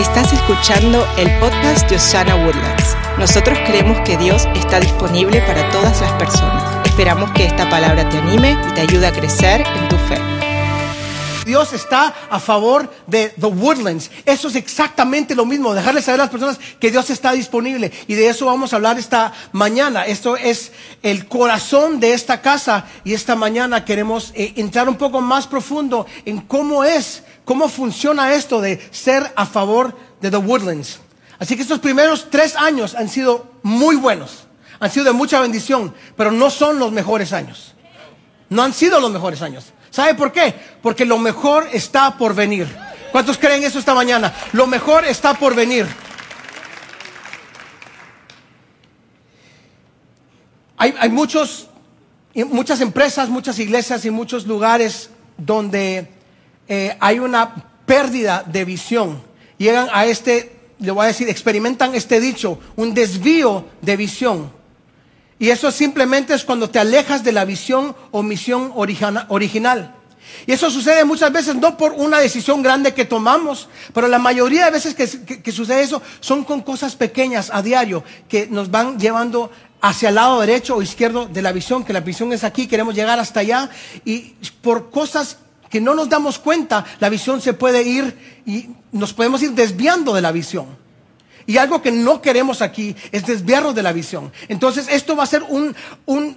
Estás escuchando el podcast de Osana Woodlands. Nosotros creemos que Dios está disponible para todas las personas. Esperamos que esta palabra te anime y te ayude a crecer en tu fe. Dios está a favor de The Woodlands. Eso es exactamente lo mismo, dejarles saber a las personas que Dios está disponible. Y de eso vamos a hablar esta mañana. Esto es el corazón de esta casa y esta mañana queremos eh, entrar un poco más profundo en cómo es, cómo funciona esto de ser a favor de The Woodlands. Así que estos primeros tres años han sido muy buenos, han sido de mucha bendición, pero no son los mejores años. No han sido los mejores años. ¿Sabe por qué? Porque lo mejor está por venir. ¿Cuántos creen eso esta mañana? Lo mejor está por venir. Hay, hay muchos, muchas empresas, muchas iglesias y muchos lugares donde eh, hay una pérdida de visión. Llegan a este, le voy a decir, experimentan este dicho, un desvío de visión. Y eso simplemente es cuando te alejas de la visión o misión original. Y eso sucede muchas veces no por una decisión grande que tomamos, pero la mayoría de veces que, sucede eso son con cosas pequeñas a diario que nos van llevando hacia el lado derecho o izquierdo de la visión, que la visión es aquí, queremos llegar hasta allá, y por cosas que no nos damos cuenta, la visión se puede ir y nos podemos ir desviando de la visión. Y algo que no queremos aquí es desviarnos de la visión. Entonces, esto va a ser un, un,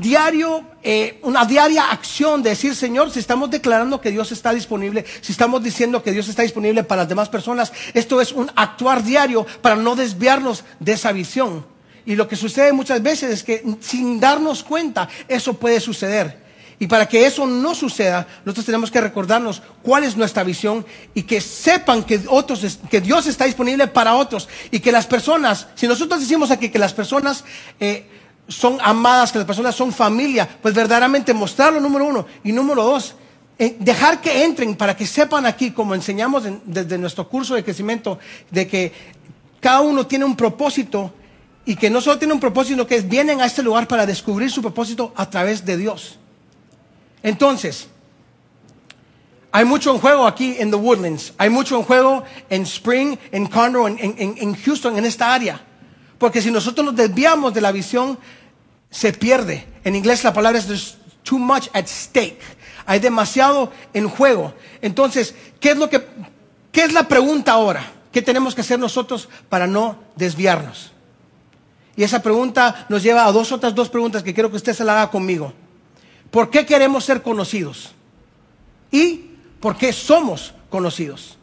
diario, eh, una diaria acción de decir, Señor, si estamos declarando que Dios está disponible, si estamos diciendo que Dios está disponible para las demás personas, esto es un actuar diario para no desviarnos de esa visión. Y lo que sucede muchas veces es que sin darnos cuenta, eso puede suceder. Y para que eso no suceda, nosotros tenemos que recordarnos cuál es nuestra visión y que sepan que otros, que Dios está disponible para otros y que las personas, si nosotros decimos aquí que las personas eh, son amadas, que las personas son familia, pues verdaderamente mostrarlo número uno y número dos, eh, dejar que entren para que sepan aquí, como enseñamos desde nuestro curso de crecimiento, de que cada uno tiene un propósito y que no solo tiene un propósito, sino que vienen a este lugar para descubrir su propósito a través de Dios. Entonces, hay mucho en juego aquí en The Woodlands, hay mucho en juego en Spring, en Conroe, en, Houston, en esta área. Porque si nosotros nos desviamos de la visión, se pierde. En inglés la palabra es there's too much at stake. Hay demasiado en juego. Entonces, ¿qué es lo que, qué es la pregunta ahora? ¿Qué tenemos que hacer nosotros para no desviarnos? Y esa pregunta nos lleva a dos otras dos preguntas que quiero que usted se la haga conmigo. ¿Por qué queremos ser conocidos? ¿Y por qué somos conocidos?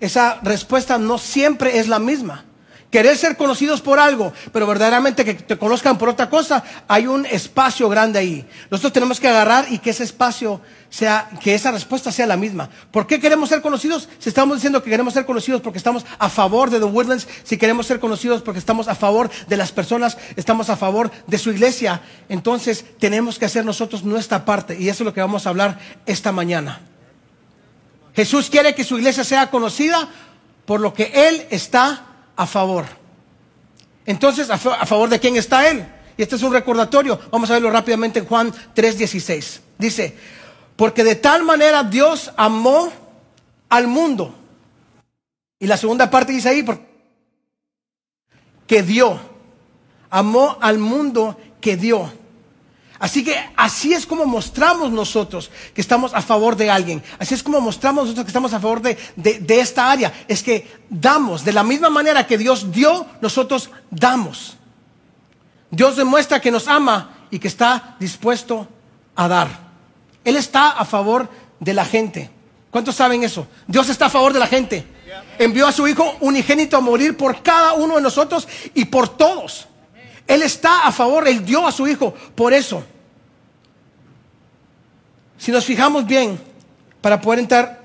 Esa respuesta no siempre es la misma. Querer ser conocidos por algo, pero verdaderamente que te conozcan por otra cosa, hay un espacio grande ahí. Nosotros tenemos que agarrar y que ese espacio sea, que esa respuesta sea la misma. ¿Por qué queremos ser conocidos? Si estamos diciendo que queremos ser conocidos porque estamos a favor de The Woodlands, si queremos ser conocidos porque estamos a favor de las personas, estamos a favor de su iglesia, entonces tenemos que hacer nosotros nuestra parte. Y eso es lo que vamos a hablar esta mañana. Jesús quiere que su iglesia sea conocida por lo que Él está a favor. Entonces, ¿a, favor de quién está Él? Y este es un recordatorio. Vamos a verlo rápidamente en Juan 3:16. Dice, porque de tal manera Dios amó al mundo. Y la segunda parte dice ahí, que dio. Amó al mundo que dio. Así que así es como mostramos nosotros que estamos a favor de alguien. Así es como mostramos nosotros que estamos a favor de, de, esta área. Es que damos, de la misma manera que Dios dio, nosotros damos. Dios demuestra que nos ama y que está dispuesto a dar. Él está a favor de la gente. ¿Cuántos saben eso? Dios está a favor de la gente. Envió a su Hijo unigénito a morir por cada uno de nosotros y por todos. Él está a favor, Él dio a su Hijo por eso. Si nos fijamos bien, para poder entrar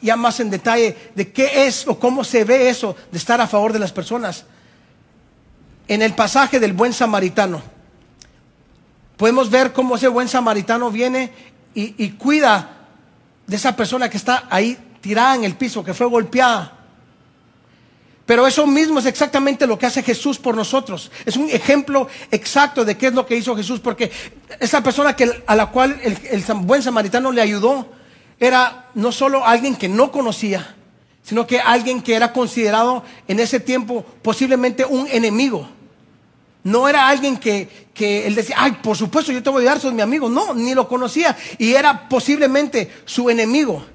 ya más en detalle de qué es o cómo se ve eso de estar a favor de las personas, en el pasaje del buen samaritano, podemos ver cómo ese buen samaritano viene y, y cuida de esa persona que está ahí tirada en el piso, que fue golpeada. Pero eso mismo es exactamente lo que hace Jesús por nosotros. Es un ejemplo exacto de qué es lo que hizo Jesús, porque esa persona que, a la cual el, buen samaritano le ayudó era no solo alguien que no conocía, sino que alguien que era considerado en ese tiempo posiblemente un enemigo. No era alguien que, que él decía, ay, por supuesto, yo te voy a ayudar, sos mi amigo. No, ni lo conocía. Y era posiblemente su enemigo.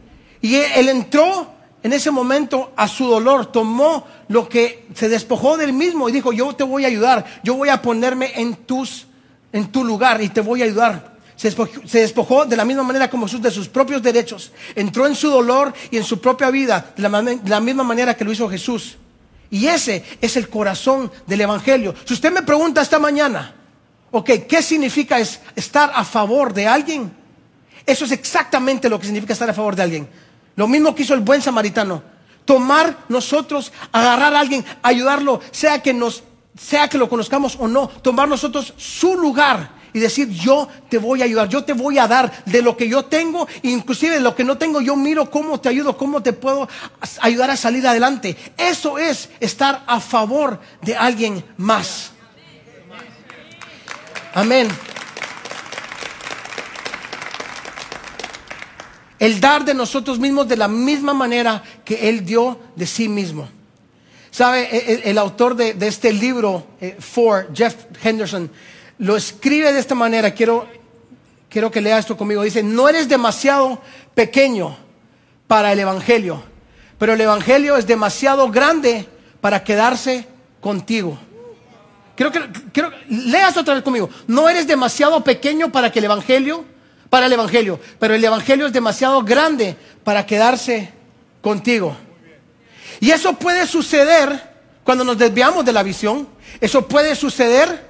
Y él, entró en ese momento a su dolor, tomó lo que se despojó del mismo y dijo, yo te voy a ayudar, yo voy a ponerme en, tus, en tu lugar y te voy a ayudar. Se despojó, de la misma manera como Jesús de sus propios derechos. Entró en su dolor y en su propia vida de la, misma manera que lo hizo Jesús. Y ese es el corazón del Evangelio. Si usted me pregunta esta mañana, ok, ¿qué significa es estar a favor de alguien? Eso es exactamente lo que significa estar a favor de alguien. Lo mismo que hizo el buen samaritano. Tomar nosotros, agarrar a alguien, ayudarlo, sea que nos, sea que lo conozcamos o no, tomar nosotros su lugar y decir, yo te voy a ayudar, yo te voy a dar de lo que yo tengo, inclusive de lo que no tengo, yo miro cómo te ayudo, cómo te puedo ayudar a salir adelante. Eso es estar a favor de alguien más. Amén. El dar de nosotros mismos de la misma manera que Él dio de sí mismo. ¿Sabe? El, autor de, este libro, eh, Jeff Henderson, lo escribe de esta manera, quiero, quiero que lea esto conmigo. Dice, no eres demasiado pequeño para el Evangelio, pero el Evangelio es demasiado grande para quedarse contigo. Quiero que, leas otra vez conmigo. No eres demasiado pequeño para que el Evangelio, para el Evangelio, pero el Evangelio es demasiado grande para quedarse contigo. Y eso puede suceder cuando nos desviamos de la visión. Eso puede suceder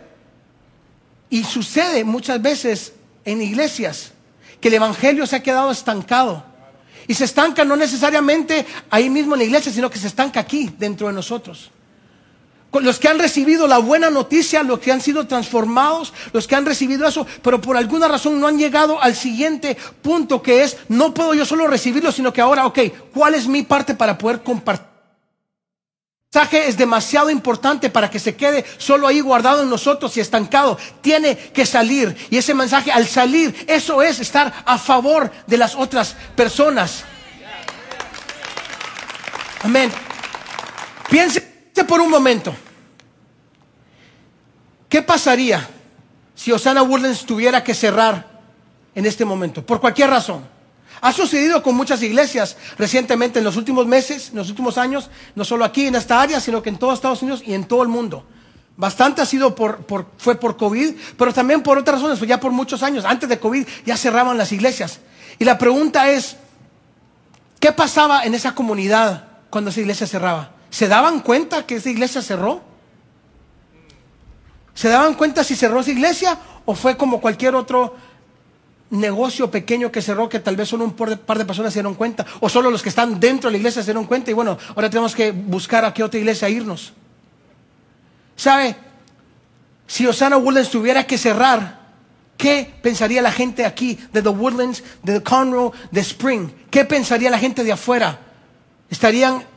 y sucede muchas veces en iglesias que el Evangelio se ha quedado estancado. Y se estanca no necesariamente ahí mismo en la iglesia, sino que se estanca aquí, dentro de nosotros. Los que han recibido la buena noticia, los que han sido transformados, los que han recibido eso, pero por alguna razón no han llegado al siguiente punto que es, no puedo yo solo recibirlo, sino que ahora, ok, ¿cuál es mi parte para poder compartir? mensaje es demasiado importante para que se quede solo ahí guardado en nosotros y estancado. Tiene que salir. Y ese mensaje al salir, eso es estar a favor de las otras personas. Amén. Piense por un momento. ¿Qué pasaría si Osana Woodlands tuviera que cerrar en este momento? Por cualquier razón. Ha sucedido con muchas iglesias recientemente en los últimos meses, en los últimos años, no solo aquí en esta área, sino que en todo Estados Unidos y en todo el mundo. Bastante ha sido por, fue por COVID, pero también por otras razones, ya por muchos años. Antes de COVID ya cerraban las iglesias. Y la pregunta es, ¿qué pasaba en esa comunidad cuando esa iglesia cerraba? ¿Se daban cuenta que esa iglesia cerró? ¿Se daban cuenta si cerró esa iglesia o fue como cualquier otro negocio pequeño que cerró que tal vez solo un par de personas se dieron cuenta o solo los que están dentro de la iglesia se dieron cuenta y bueno, ahora tenemos que buscar a qué otra iglesia irnos. ¿Sabe? Si Osana Woodlands tuviera que cerrar, ¿qué pensaría la gente aquí de The Woodlands, de Conroe, de Spring? ¿Qué pensaría la gente de afuera? ¿Estarían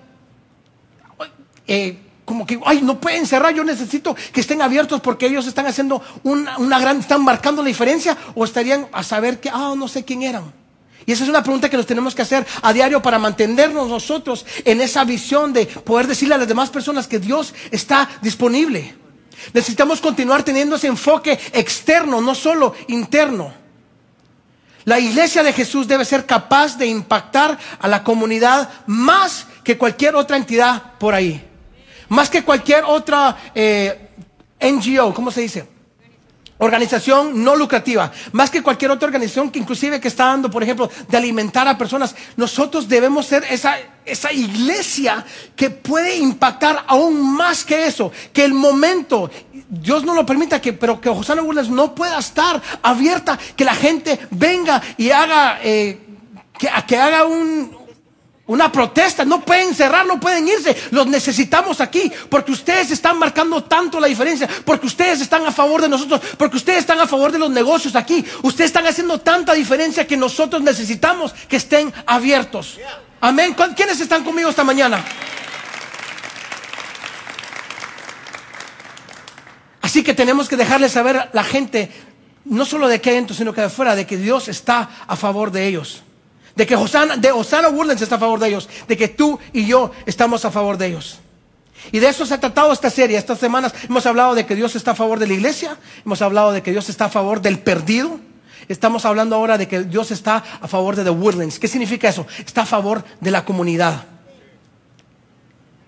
eh, como que, ay, no pueden cerrar, yo necesito que estén abiertos porque ellos están haciendo una, una gran, están marcando la diferencia, o estarían a saber que, ah, no sé quién eran. Y esa es una pregunta que nos tenemos que hacer a diario para mantenernos nosotros en esa visión de poder decirle a las demás personas que Dios está disponible. Necesitamos continuar teniendo ese enfoque externo, no solo interno. La iglesia de Jesús debe ser capaz de impactar a la comunidad más que cualquier otra entidad por ahí. Más que cualquier otra eh, NGO, ¿cómo se dice? Organización no lucrativa, más que cualquier otra organización que inclusive que está dando, por ejemplo, de alimentar a personas, nosotros debemos ser esa, esa iglesia que puede impactar aún más que eso, que el momento, Dios no lo permita, que, pero que José Burles no pueda estar abierta, que la gente venga y haga, eh, que, haga un, una protesta, no pueden cerrar, no pueden irse, los necesitamos aquí, porque ustedes están marcando tanto la diferencia, porque ustedes están a favor de nosotros, porque ustedes están a favor de los negocios aquí, ustedes están haciendo tanta diferencia que nosotros necesitamos que estén abiertos. Amén. ¿Quiénes están conmigo esta mañana? Así que tenemos que dejarles saber a la gente, no solo de aquí adentro, sino que de afuera, de que Dios está a favor de ellos. De que Osana, de Osana Woodlands está a favor de ellos. De que tú y yo estamos a favor de ellos. Y de eso se ha tratado esta serie. Estas semanas hemos hablado de que Dios está a favor de la iglesia. Hemos hablado de que Dios está a favor del perdido. Estamos hablando ahora de que Dios está a favor de The Woodlands. ¿Qué significa eso? Está a favor de la comunidad.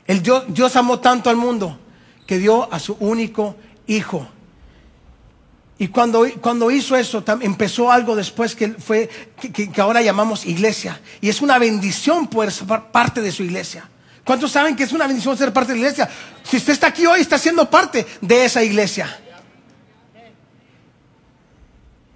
El Dios, Dios amó tanto al mundo que dio a su único hijo. Y cuando, cuando hizo eso, empezó algo después que fue que, ahora llamamos iglesia. Y es una bendición poder ser parte de su iglesia. ¿Cuántos saben que es una bendición ser parte de la iglesia? Si usted está aquí hoy, está siendo parte de esa iglesia.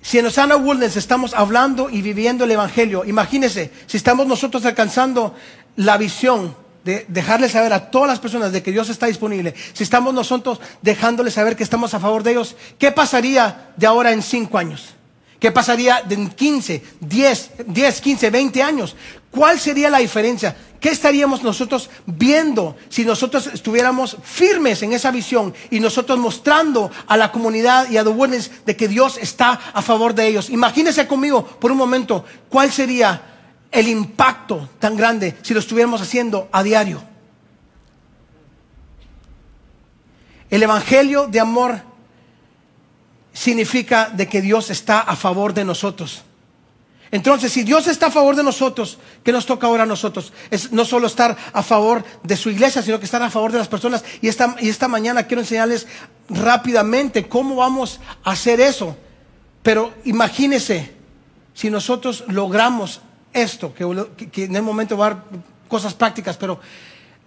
Si en Osana Wilderness estamos hablando y viviendo el Evangelio, imagínese, si estamos nosotros alcanzando la visión de dejarle saber a todas las personas de que Dios está disponible, si estamos nosotros dejándole saber que estamos a favor de ellos, ¿qué pasaría de ahora en cinco años? ¿Qué pasaría en 15, 10, 10, 15, 20 años? ¿Cuál sería la diferencia? ¿Qué estaríamos nosotros viendo si nosotros estuviéramos firmes en esa visión y nosotros mostrando a la comunidad y a Witness de que Dios está a favor de ellos? Imagínense conmigo por un momento cuál sería el impacto tan grande si lo estuviéramos haciendo a diario. El Evangelio de amor significa de que Dios está a favor de nosotros. Entonces, si Dios está a favor de nosotros, ¿qué nos toca ahora a nosotros? Es no solo estar a favor de su iglesia, sino que estar a favor de las personas. Y esta, y esta mañana quiero enseñarles rápidamente cómo vamos a hacer eso. Pero imagínense si nosotros logramos esto, que, en el momento va a dar cosas prácticas, pero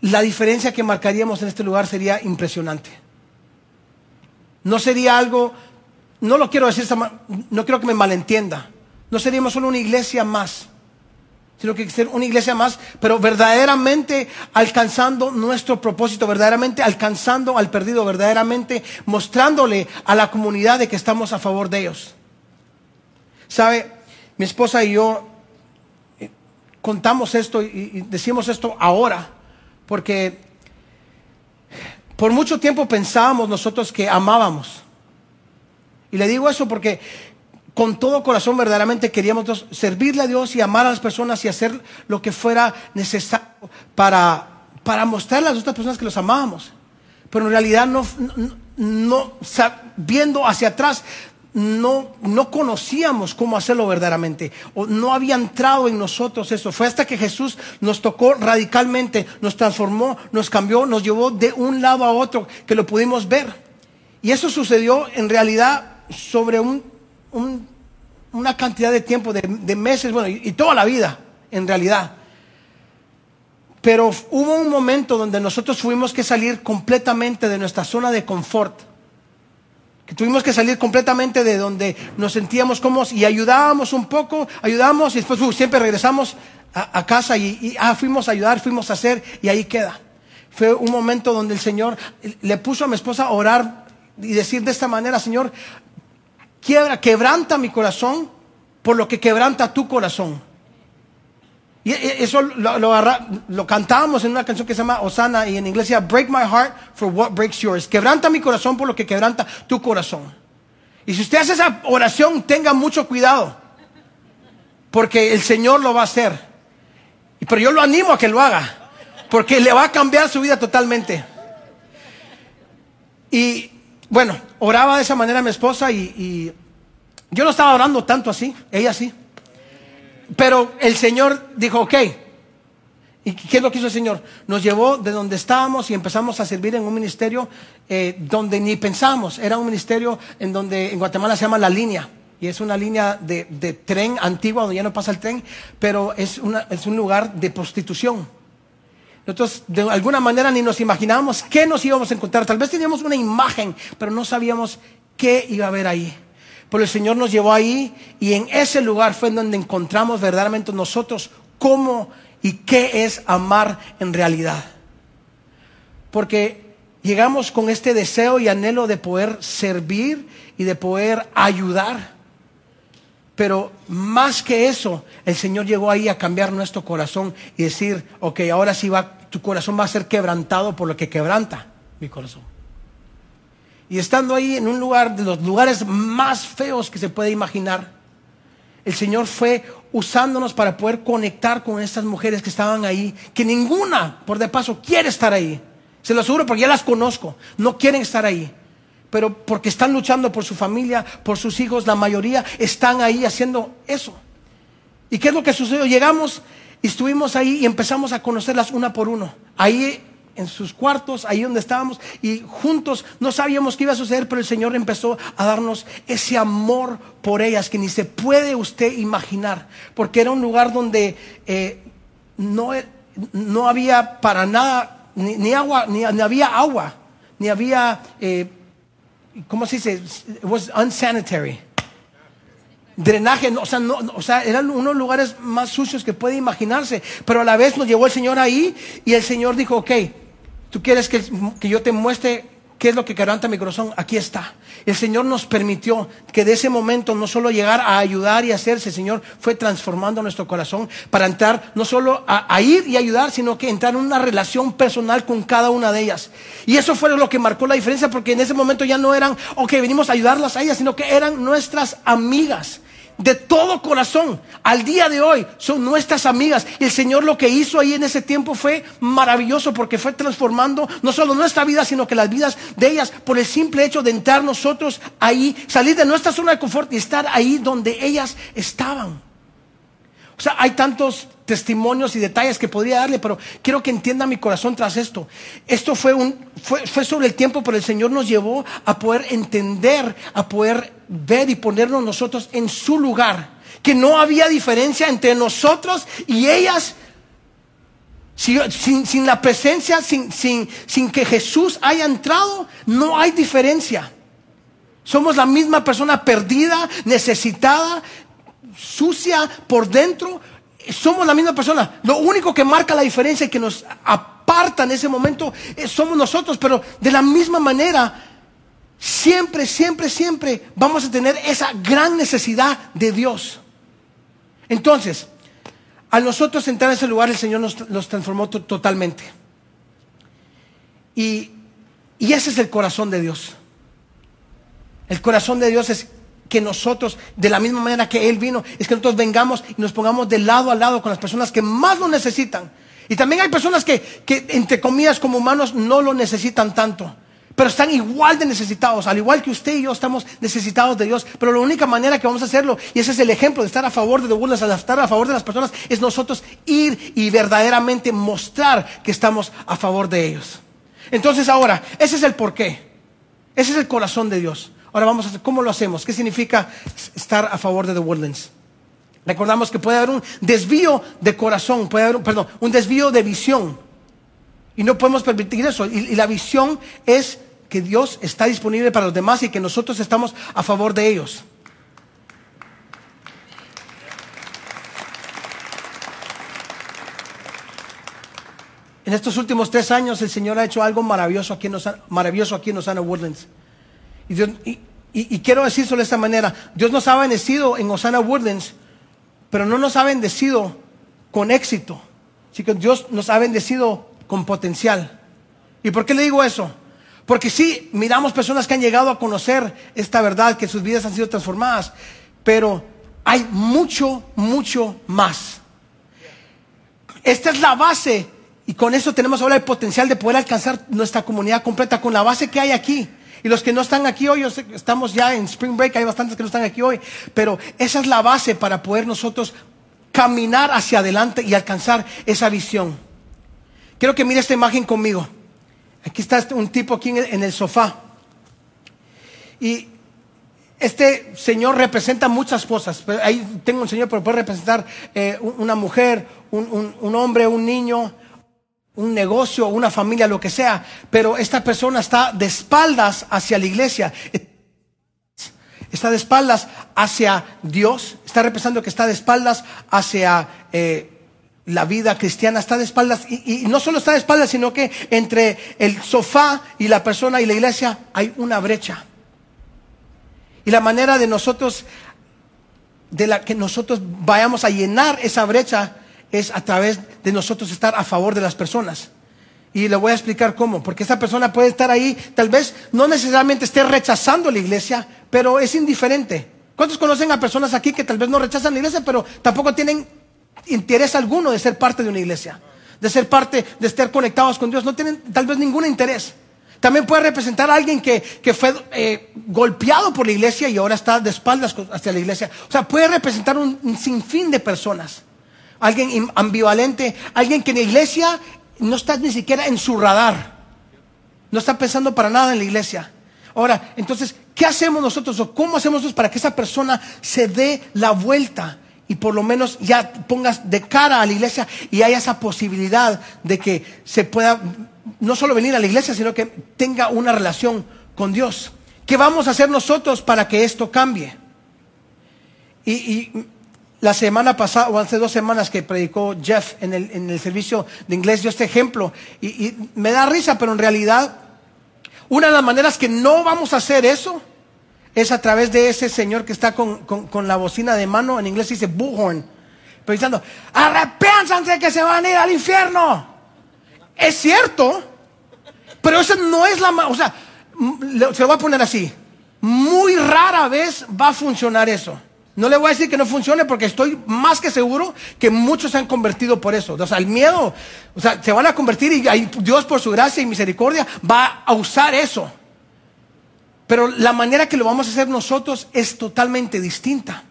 la diferencia que marcaríamos en este lugar sería impresionante. No sería algo, no lo quiero decir, no quiero que me malentienda, no seríamos solo una iglesia más, sino que ser una iglesia más, pero verdaderamente alcanzando nuestro propósito, verdaderamente alcanzando al perdido, verdaderamente mostrándole a la comunidad de que estamos a favor de ellos. ¿Sabe? Mi esposa y yo contamos esto y, decimos esto ahora, porque por mucho tiempo pensábamos nosotros que amábamos. Y le digo eso porque con todo corazón verdaderamente queríamos servirle a Dios y amar a las personas y hacer lo que fuera necesario para, para mostrarle a las otras personas que los amábamos. Pero en realidad no, no viendo hacia atrás, no, no conocíamos cómo hacerlo verdaderamente, o no había entrado en nosotros eso. Fue hasta que Jesús nos tocó radicalmente, nos transformó, nos cambió, nos llevó de un lado a otro, que lo pudimos ver. Y eso sucedió en realidad sobre un, una cantidad de tiempo, de, meses, bueno, y, y toda la vida, en realidad. Pero hubo un momento donde nosotros tuvimos que salir completamente de nuestra zona de confort tuvimos que salir completamente de donde nos sentíamos cómodos y ayudábamos un poco, ayudamos y después siempre regresamos a, casa y, ah, fuimos a ayudar, fuimos a hacer y ahí queda. Fue un momento donde el Señor le puso a mi esposa a orar y decir de esta manera, Señor, quiebra, quebranta mi corazón por lo que quebranta tu corazón. Y eso lo, lo, cantábamos en una canción que se llama Osana y en inglés decía Break my heart for what breaks yours. Quebranta mi corazón por lo que quebranta tu corazón. Y si usted hace esa oración, tenga mucho cuidado. Porque el Señor lo va a hacer. Pero yo lo animo a que lo haga. Porque le va a cambiar su vida totalmente. Y bueno, oraba de esa manera mi esposa y, y yo no estaba orando tanto así, ella sí. Pero el Señor dijo, ok. ¿Y qué es lo que hizo el Señor? Nos llevó de donde estábamos y empezamos a servir en un ministerio eh, donde ni pensamos. Era un ministerio en donde en Guatemala se llama La Línea. Y es una línea de, tren antigua donde ya no pasa el tren, pero es, es un lugar de prostitución. Nosotros de alguna manera ni nos imaginábamos qué nos íbamos a encontrar. Tal vez teníamos una imagen, pero no sabíamos qué iba a haber ahí. Pero el Señor nos llevó ahí y en ese lugar fue donde encontramos verdaderamente nosotros cómo y qué es amar en realidad. Porque llegamos con este deseo y anhelo de poder servir y de poder ayudar. Pero más que eso, el Señor llegó ahí a cambiar nuestro corazón y decir, ok, ahora sí va, tu corazón va a ser quebrantado por lo que quebranta mi corazón. Y estando ahí en un lugar de los lugares más feos que se puede imaginar, el Señor fue usándonos para poder conectar con estas mujeres que estaban ahí, que ninguna, por de paso, quiere estar ahí. Se lo aseguro porque ya las conozco, no quieren estar ahí. Pero porque están luchando por su familia, por sus hijos, la mayoría están ahí haciendo eso. ¿Y qué es lo que sucedió? Llegamos y estuvimos ahí y empezamos a conocerlas una por uno. Ahí en sus cuartos, ahí donde estábamos, y juntos no sabíamos qué iba a suceder, pero el Señor empezó a darnos ese amor por ellas que ni se puede usted imaginar, porque era un lugar donde eh, no, no, había para nada, ni, agua, ni, había agua, ni había, eh, ¿cómo se dice? It was unsanitary drenaje, o sea, no, o sea, eran unos lugares más sucios que puede imaginarse, pero a la vez nos llevó el Señor ahí y el Señor dijo, ok, Tú quieres que, yo te muestre qué es lo que quebranta mi corazón. Aquí está. El Señor nos permitió que de ese momento no solo llegar a ayudar y hacerse, el Señor fue transformando nuestro corazón para entrar no solo a, ir y ayudar, sino que entrar en una relación personal con cada una de ellas. Y eso fue lo que marcó la diferencia, porque en ese momento ya no eran, ok, venimos a ayudarlas a ellas, sino que eran nuestras amigas de todo corazón. Al día de hoy son nuestras amigas. Y el Señor lo que hizo ahí en ese tiempo fue maravilloso porque fue transformando no solo nuestra vida, sino que las vidas de ellas por el simple hecho de entrar nosotros ahí, salir de nuestra zona de confort y estar ahí donde ellas estaban. O sea, hay tantos testimonios y detalles que podría darle, pero quiero que entienda mi corazón tras esto. Esto fue, un, fue, fue sobre el tiempo, pero el Señor nos llevó a poder entender, a poder ver y ponernos nosotros en su lugar. Que no había diferencia entre nosotros y ellas. Sin, sin la presencia, sin, sin, sin que Jesús haya entrado, no hay diferencia. Somos la misma persona perdida, necesitada, sucia por dentro, somos la misma persona. Lo único que marca la diferencia y que nos aparta en ese momento eh, somos nosotros, pero de la misma manera, siempre, siempre, siempre vamos a tener esa gran necesidad de Dios. Entonces, al nosotros entrar en ese lugar, el Señor nos, transformó totalmente. Y, y ese es el corazón de Dios. El corazón de Dios es que nosotros, de la misma manera que Él vino, es que nosotros vengamos y nos pongamos de lado a lado con las personas que más lo necesitan. Y también hay personas que, que entre comillas, como humanos, no lo necesitan tanto. Pero están igual de necesitados, al igual que usted y yo estamos necesitados de Dios. Pero la única manera que vamos a hacerlo, y ese es el ejemplo de estar a favor de The estar a favor de las personas, es nosotros ir y verdaderamente mostrar que estamos a favor de ellos. Entonces ahora, ese es el porqué. Ese es el corazón de Dios. Ahora vamos a hacer, ¿cómo lo hacemos? ¿Qué significa estar a favor de The Woodlands? Recordamos que puede haber un desvío de corazón, puede haber, perdón, un desvío de visión. Y no podemos permitir eso. Y, la visión es que Dios está disponible para los demás y que nosotros estamos a favor de ellos. En estos últimos tres años el Señor ha hecho algo maravilloso aquí en maravilloso aquí en Osana Woodlands. Y, quiero decirlo de esta manera, Dios nos ha bendecido en Osana Woodlands, pero no nos ha bendecido con éxito, sino que Dios nos ha bendecido con potencial. ¿Y por qué le digo eso? Porque sí, miramos personas que han llegado a conocer esta verdad, que sus vidas han sido transformadas, pero hay mucho, mucho más. Esta es la base y con eso tenemos ahora el potencial de poder alcanzar nuestra comunidad completa con la base que hay aquí. Y los que no están aquí hoy, estamos ya en Spring Break, hay bastantes que no están aquí hoy, pero esa es la base para poder nosotros caminar hacia adelante y alcanzar esa visión. Quiero que mire esta imagen conmigo. Aquí está un tipo aquí en el, sofá. Y este señor representa muchas cosas. Ahí tengo un señor, pero puede representar eh, una mujer, un hombre, un niño, un negocio, una familia, lo que sea, pero esta persona está de espaldas hacia la iglesia, está de espaldas hacia Dios, está representando que está de espaldas hacia eh, la vida cristiana, está de espaldas, y, no solo está de espaldas, sino que entre el sofá y la persona y la iglesia hay una brecha. Y la manera de nosotros, de la que nosotros vayamos a llenar esa brecha, es a través de nosotros estar a favor de las personas. Y le voy a explicar cómo, porque esa persona puede estar ahí, tal vez no necesariamente esté rechazando la iglesia, pero es indiferente. ¿Cuántos conocen a personas aquí que tal vez no rechazan la iglesia, pero tampoco tienen interés alguno de ser parte de una iglesia? De ser parte, de estar conectados con Dios. No tienen tal vez ningún interés. También puede representar a alguien que, fue eh, golpeado por la iglesia y ahora está de espaldas hacia la iglesia. O sea, puede representar un, sinfín de personas. Alguien ambivalente, alguien que en la iglesia no está ni siquiera en su radar. No está pensando para nada en la iglesia. Ahora, entonces, ¿qué hacemos nosotros o cómo hacemos nosotros para que esa persona se dé la vuelta y por lo menos ya pongas de cara a la iglesia y haya esa posibilidad de que se pueda no solo venir a la iglesia, sino que tenga una relación con Dios. ¿Qué vamos a hacer nosotros para que esto cambie? Y, la semana pasada, o hace dos semanas que predicó Jeff en el, servicio de inglés, dio este ejemplo. Y, me da risa, pero en realidad, una de las maneras que no vamos a hacer eso es a través de ese señor que está con, la bocina de mano, en inglés dice bullhorn, pensando, arrepiéntanse que se van a ir al infierno. Es cierto, pero eso no es la... O sea, se lo voy a poner así. Muy rara vez va a funcionar eso. No le voy a decir que no funcione porque estoy más que seguro que muchos se han convertido por eso. O sea, el miedo, o sea, se van a convertir y Dios por su gracia y misericordia va a usar eso. Pero la manera que lo vamos a hacer nosotros es totalmente distinta.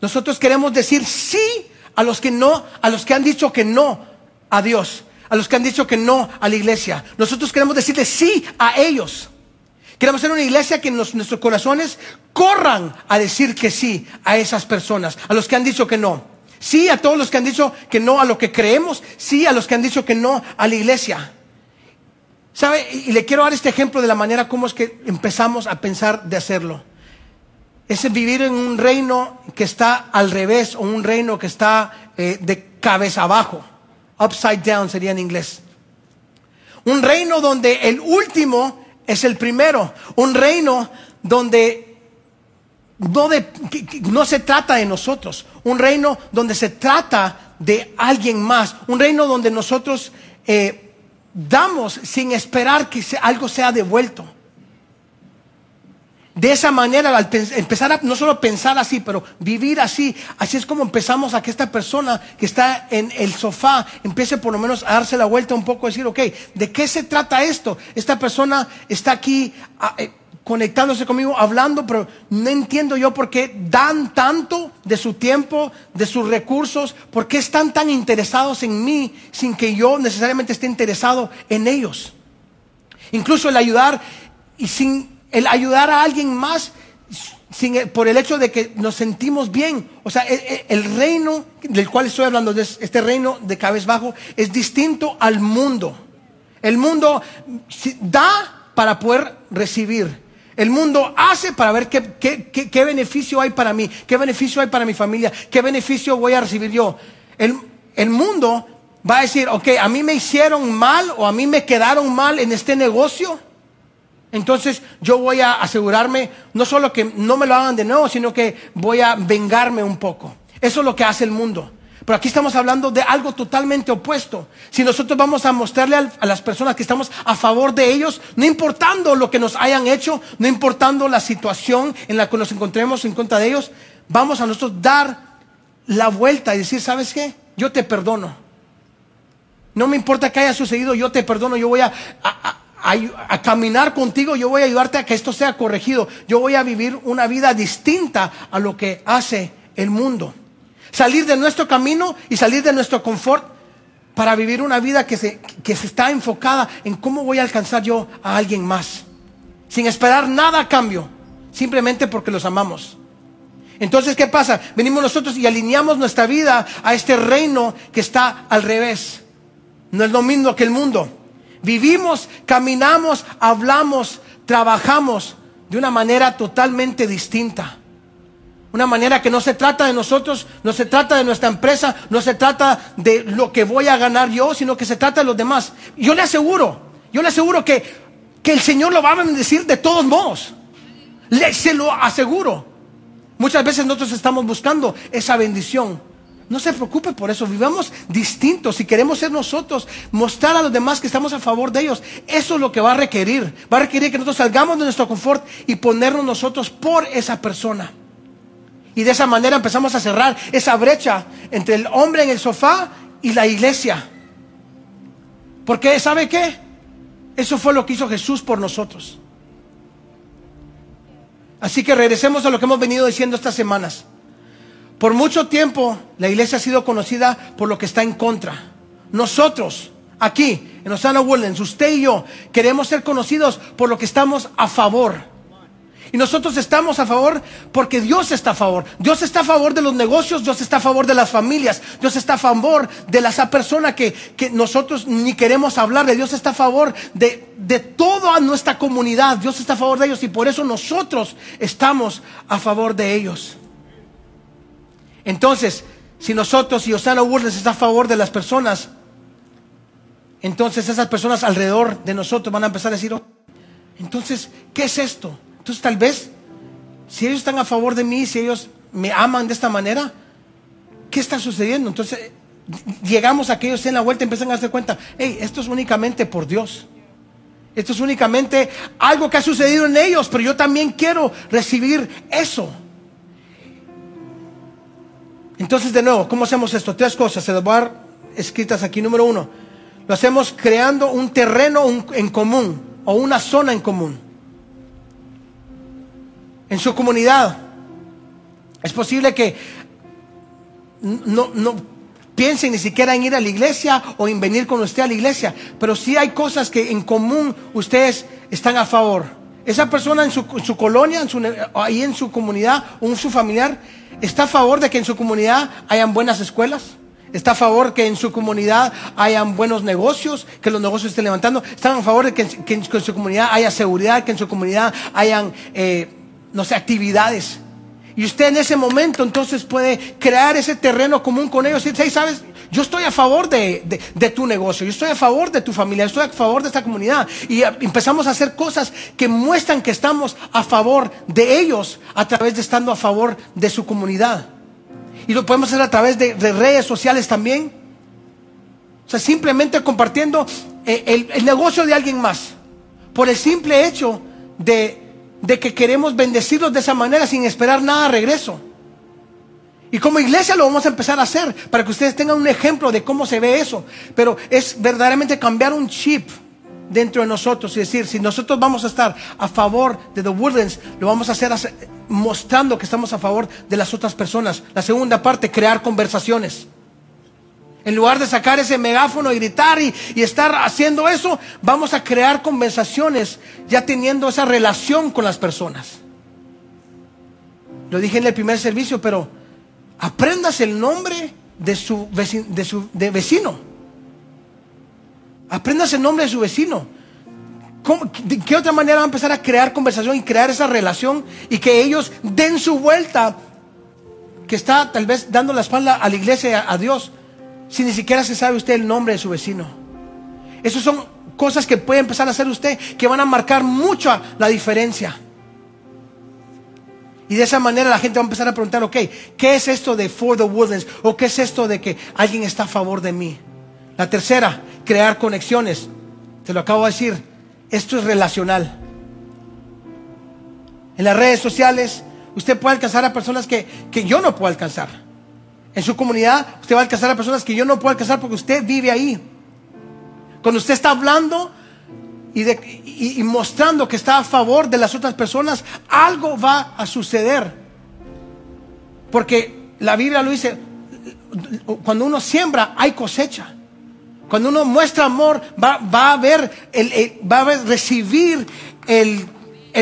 Nosotros queremos decir sí a los que no, a los que han dicho que no a Dios a los que han dicho que no a la iglesia. Nosotros queremos decirle sí a ellos. Queremos ser una iglesia que en nuestros corazones corran a decir que sí a esas personas, a los que han dicho que no. Sí a todos los que han dicho que no a lo que creemos, sí a los que han dicho que no a la iglesia. ¿Sabe? Y le quiero dar este ejemplo de la manera como es que empezamos a pensar de hacerlo. Es vivir en un reino que está al revés o un reino que está eh, de cabeza abajo. Upside down sería en inglés. Un reino donde el último es el primero. Un reino donde no, no, se trata de nosotros. Un reino donde se trata de alguien más. Un reino donde nosotros eh, damos sin esperar que algo sea devuelto. De esa manera, al empezar a no solo pensar así, pero vivir así, así es como empezamos a que esta persona que está en el sofá empiece por lo menos a darse la vuelta un poco, a decir, ok, ¿de qué se trata esto? Esta persona está aquí eh, conectándose conmigo, hablando, pero no entiendo yo por qué dan tanto de su tiempo, de sus recursos, por qué están tan interesados en mí sin que yo necesariamente esté interesado en ellos. Incluso el ayudar y sin el ayudar a alguien más sin, por el hecho de que nos sentimos bien. O sea, el, reino del cual estoy hablando, este reino de cabeza bajo, es distinto al mundo. El mundo da para poder recibir. El mundo hace para ver qué, qué, qué, beneficio hay para mí, qué beneficio hay para mi familia, qué beneficio voy a recibir yo. El, el mundo va a decir, ok, a mí me hicieron mal o a mí me quedaron mal en este negocio entonces yo voy a asegurarme no solo que no me lo hagan de nuevo, sino que voy a vengarme un poco. Eso es lo que hace el mundo. Pero aquí estamos hablando de algo totalmente opuesto. Si nosotros vamos a mostrarle a las personas que estamos a favor de ellos, no importando lo que nos hayan hecho, no importando la situación en la que nos encontremos en contra de ellos, vamos a nosotros dar la vuelta y decir, ¿sabes qué? Yo te perdono. No me importa que haya sucedido, yo te perdono, yo voy a, a, caminar contigo, yo voy a ayudarte a que esto sea corregido. Yo voy a vivir una vida distinta a lo que hace el mundo. Salir de nuestro camino y salir de nuestro confort para vivir una vida que se, que se está enfocada en cómo voy a alcanzar yo a alguien más. Sin esperar nada a cambio, simplemente porque los amamos. Entonces, ¿qué pasa? Venimos nosotros y alineamos nuestra vida a este reino que está al revés. No es lo mismo que el mundo. Vivimos, caminamos, hablamos, trabajamos de una manera totalmente distinta. Una manera que no se trata de nosotros, no se trata de nuestra empresa, no se trata de lo que voy a ganar yo, sino que se trata de los demás. Yo le aseguro, yo le aseguro que, que el Señor lo va a bendecir de todos modos. Le, se lo aseguro. Muchas veces nosotros estamos buscando esa bendición. No se preocupe por eso, vivamos distintos. Si queremos ser nosotros, mostrar a los demás que estamos a favor de ellos, eso es lo que va a requerir. Va a requerir que nosotros salgamos de nuestro confort y ponernos nosotros por esa persona. Y de esa manera empezamos a cerrar esa brecha entre el hombre en el sofá y la iglesia. Porque, ¿sabe qué? Eso fue lo que hizo Jesús por nosotros. Así que regresemos a lo que hemos venido diciendo estas semanas. Por mucho tiempo la iglesia ha sido conocida por lo que está en contra. Nosotros, aquí, en Osana Woodlands, usted y yo, queremos ser conocidos por lo que estamos a favor. Y nosotros estamos a favor porque Dios está a favor. Dios está a favor de los negocios, Dios está a favor de las familias, Dios está a favor de esa persona que, nosotros ni queremos hablar de. Dios está a favor de, de toda nuestra comunidad. Dios está a favor de ellos y por eso nosotros estamos a favor de ellos. Entonces, si nosotros y Osana Woodlands está a favor de las personas, entonces esas personas alrededor de nosotros van a empezar a decir, oh, entonces, ¿qué es esto? Entonces tal vez, si ellos están a favor de mí, si ellos me aman de esta manera, ¿qué está sucediendo? Entonces llegamos a que ellos en la vuelta y empiezan a darse cuenta, hey, esto es únicamente por Dios. Esto es únicamente algo que ha sucedido en ellos, pero yo también quiero recibir eso. Entonces, de nuevo, ¿cómo hacemos esto? Tres cosas, se las voy a dar escritas aquí. Número uno, lo hacemos creando un terreno en común o una zona en común en su comunidad. Es posible que no, no piensen ni siquiera en ir a la iglesia o en venir con usted a la iglesia, pero sí hay cosas que en común ustedes están a favor. Esa persona en su, colonia, en su, ahí en su comunidad o en su familiar, está a favor de que en su comunidad hayan buenas escuelas. Está a favor que en su comunidad hayan buenos negocios, que los negocios estén levantando. Están a favor de que, en su comunidad haya seguridad, que en su comunidad hayan eh, no sé, actividades. Y usted en ese momento entonces puede crear ese terreno común con ellos y ¿sabes? Yo estoy a favor de, tu negocio, yo estoy a favor de tu familia, yo estoy a favor de esta comunidad. Y empezamos a hacer cosas que muestran que estamos a favor de ellos a través de estando a favor de su comunidad. Y lo podemos hacer a través de, redes sociales también. O sea, simplemente compartiendo eh, el negocio de alguien más. Por el simple hecho de de que queremos bendecirlos de esa manera sin esperar nada a regreso. Y como iglesia lo vamos a empezar a hacer para que ustedes tengan un ejemplo de cómo se ve eso. Pero es verdaderamente cambiar un chip dentro de nosotros y decir, si nosotros vamos a estar a favor de The Woodlands, lo vamos a hacer mostrando que estamos a favor de las otras personas. La segunda parte, crear conversaciones. En lugar de sacar ese megáfono y gritar y, estar haciendo eso, vamos a crear conversaciones ya teniendo esa relación con las personas. Lo dije en el primer servicio, pero aprendas el nombre de su vecino. De, su, de vecino. Aprendas el nombre de su vecino. ¿De qué otra manera va a empezar a crear conversación y crear esa relación y que ellos den su vuelta que está tal vez dando la espalda a la iglesia, a Dios, si ni siquiera se sabe usted el nombre de su vecino? Esas son cosas que puede empezar a hacer usted que van a marcar mucho la diferencia. Y de esa manera la gente va a empezar a preguntar, ok, ¿qué es esto de For the Woodlands? ¿O qué es esto de que alguien está a favor de mí? La tercera, crear conexiones. Te lo acabo de decir, esto es relacional. En las redes sociales usted puede alcanzar a personas que, que yo no puedo alcanzar. En su comunidad usted va a alcanzar a personas que yo no puedo alcanzar porque usted vive ahí. Cuando usted está hablando y, mostrando que está a favor de las otras personas, algo va a suceder. Porque la Biblia lo dice, cuando uno siembra hay cosecha. Cuando uno muestra amor va, a ver, el, va a recibir el,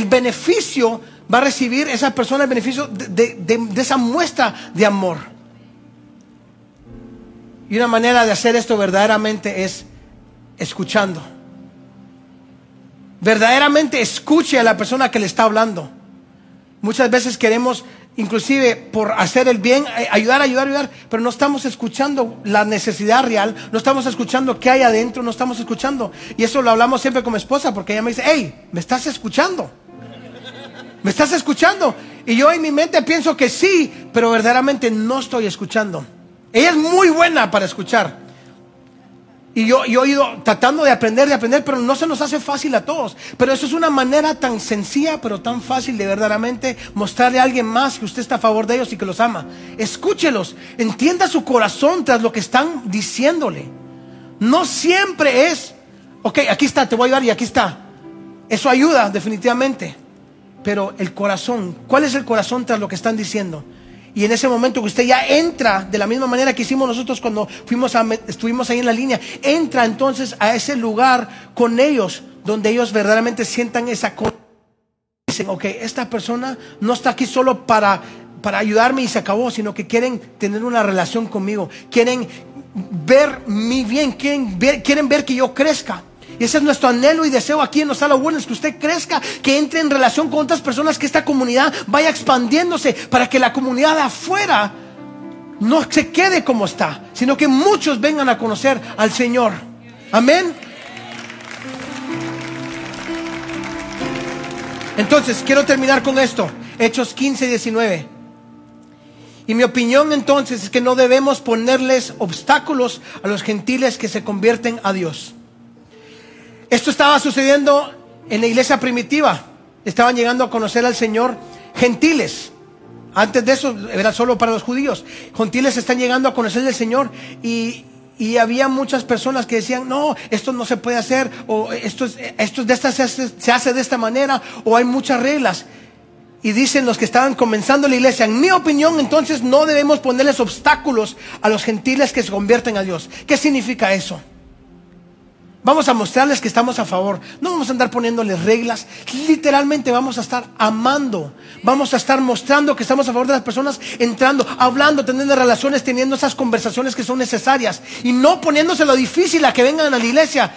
beneficio, va a recibir esa persona el beneficio de esa muestra de amor. Y una manera de hacer esto verdaderamente es escuchando. Verdaderamente escuche a la persona que le está hablando. Muchas veces queremos, inclusive por hacer el bien, eh, ayudar, ayudar, ayudar, pero no estamos escuchando la necesidad real, no estamos escuchando qué hay adentro, no estamos escuchando. Y eso lo hablamos siempre con mi esposa, porque ella me dice, hey, ¿me estás escuchando? ¿Me estás escuchando? Y yo en mi mente pienso que sí, pero verdaderamente no estoy escuchando. Ella es muy buena para escuchar. Y yo, yo he ido tratando de aprender, de aprender, pero no se nos hace fácil a todos. Pero eso es una manera tan sencilla, pero tan fácil de verdaderamente mostrarle a alguien más que usted está a favor de ellos y que los ama. Escúchelos, entienda su corazón tras lo que están diciéndole. No siempre es, ok, aquí está, te voy a ayudar y aquí está. Eso ayuda definitivamente. Pero el corazón, ¿cuál es el corazón tras lo que están diciendo? Y en ese momento que usted ya entra, de la misma manera que hicimos nosotros cuando fuimos a, estuvimos ahí en la línea, entra entonces a ese lugar con ellos, donde ellos verdaderamente sientan esa cosa. Dicen, ok, esta persona no está aquí solo para, para ayudarme y se acabó, sino que quieren tener una relación conmigo, quieren ver mi bien, quieren ver, quieren ver que yo crezca. Y ese es nuestro anhelo y deseo aquí en los Sala que usted crezca, que entre en relación con otras personas, que esta comunidad vaya expandiéndose para que la comunidad afuera no se quede como está, sino que muchos vengan a conocer al Señor. Amén. Entonces, quiero terminar con esto. Hechos 15 y 19. Y mi opinión entonces es que no debemos ponerles obstáculos a los gentiles que se convierten a Dios. Esto estaba sucediendo en la iglesia primitiva. Estaban llegando a conocer al Señor gentiles. Antes de eso era solo para los judíos. Gentiles están llegando a conocer al Señor y, había muchas personas que decían, no, esto no se puede hacer, o esto, es, esto de esta, se, se hace de esta manera, o hay muchas reglas. Y dicen los que estaban comenzando la iglesia, en mi opinión, entonces no debemos ponerles obstáculos a los gentiles que se convierten a Dios. ¿Qué significa eso? Vamos a mostrarles que estamos a favor. No vamos a andar poniéndoles reglas. Literalmente vamos a estar amando. Vamos a estar mostrando que estamos a favor de las personas, entrando, hablando, teniendo relaciones, teniendo esas conversaciones que son necesarias. Y no poniéndose lo difícil a que vengan a la iglesia.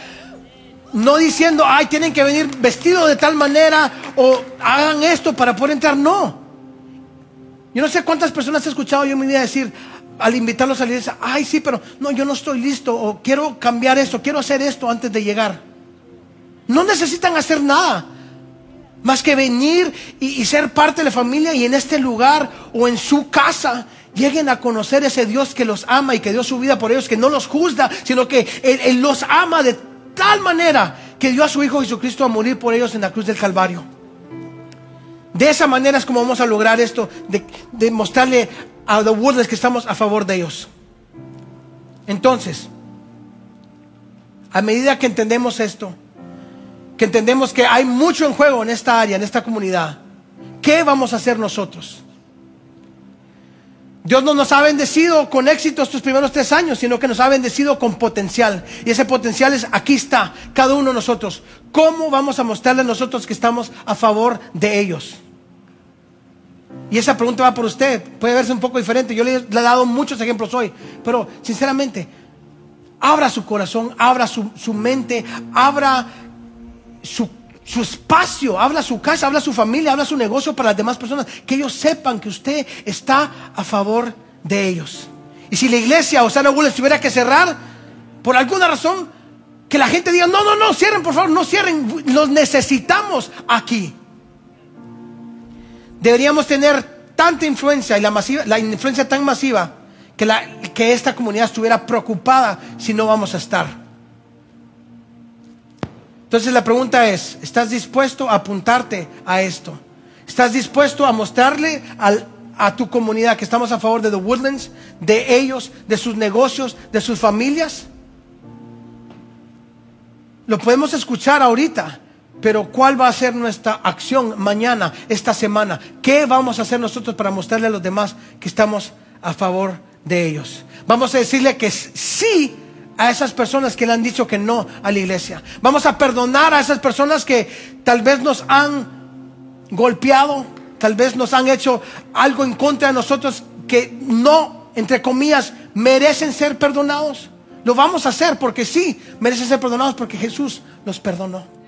No diciendo, ay, tienen que venir vestidos de tal manera o hagan esto para poder entrar. No. Yo no sé cuántas personas he escuchado yo en mi vida decir, al invitarlos a la iglesia, ay sí, pero no, yo no estoy listo, o quiero cambiar esto, quiero hacer esto antes de llegar. No necesitan hacer nada, más que venir y, ser parte de la familia y en este lugar o en su casa lleguen a conocer ese Dios que los ama y que dio su vida por ellos, que no los juzga, sino que Él, los ama de tal manera que dio a su Hijo Jesucristo a morir por ellos en la cruz del Calvario. De esa manera es como vamos a lograr esto, de, mostrarle a The Woodlands que estamos a favor de ellos. Entonces, a medida que entendemos esto, que entendemos que hay mucho en juego en esta área, en esta comunidad, ¿qué vamos a hacer nosotros? Dios no nos ha bendecido con éxito estos primeros tres años, sino que nos ha bendecido con potencial. Y ese potencial es, aquí está, cada uno de nosotros. ¿Cómo vamos a mostrarle a nosotros que estamos a favor de ellos? Y esa pregunta va por usted. Puede verse un poco diferente. Yo le, he dado muchos ejemplos hoy. Pero sinceramente, abra su corazón, abra su, mente, abra su, su, espacio, abra su casa, abra su familia, abra su negocio para las demás personas. Que ellos sepan que usted está a favor de ellos. Y si la iglesia o Sana Willis tuviera que cerrar, por alguna razón, que la gente diga, no, no, no, cierren, por favor, no cierren, los necesitamos aquí. Deberíamos tener tanta influencia y la, masiva, la influencia tan masiva que, la, que esta comunidad estuviera preocupada si no vamos a estar. Entonces la pregunta es, ¿estás dispuesto a apuntarte a esto? ¿Estás dispuesto a mostrarle a tu comunidad que estamos a favor de The Woodlands, de ellos, de sus negocios, de sus familias? Lo podemos escuchar ahorita, pero ¿cuál va a ser nuestra acción mañana, esta semana? ¿Qué vamos a hacer nosotros para mostrarle a los demás que estamos a favor de ellos? Vamos a decirle que sí a esas personas que le han dicho que no a la iglesia. Vamos a perdonar a esas personas que tal vez nos han golpeado, tal vez nos han hecho algo en contra de nosotros que no, entre comillas, merecen ser perdonados. Lo vamos a hacer porque sí, merecen ser perdonados porque Jesús los perdonó.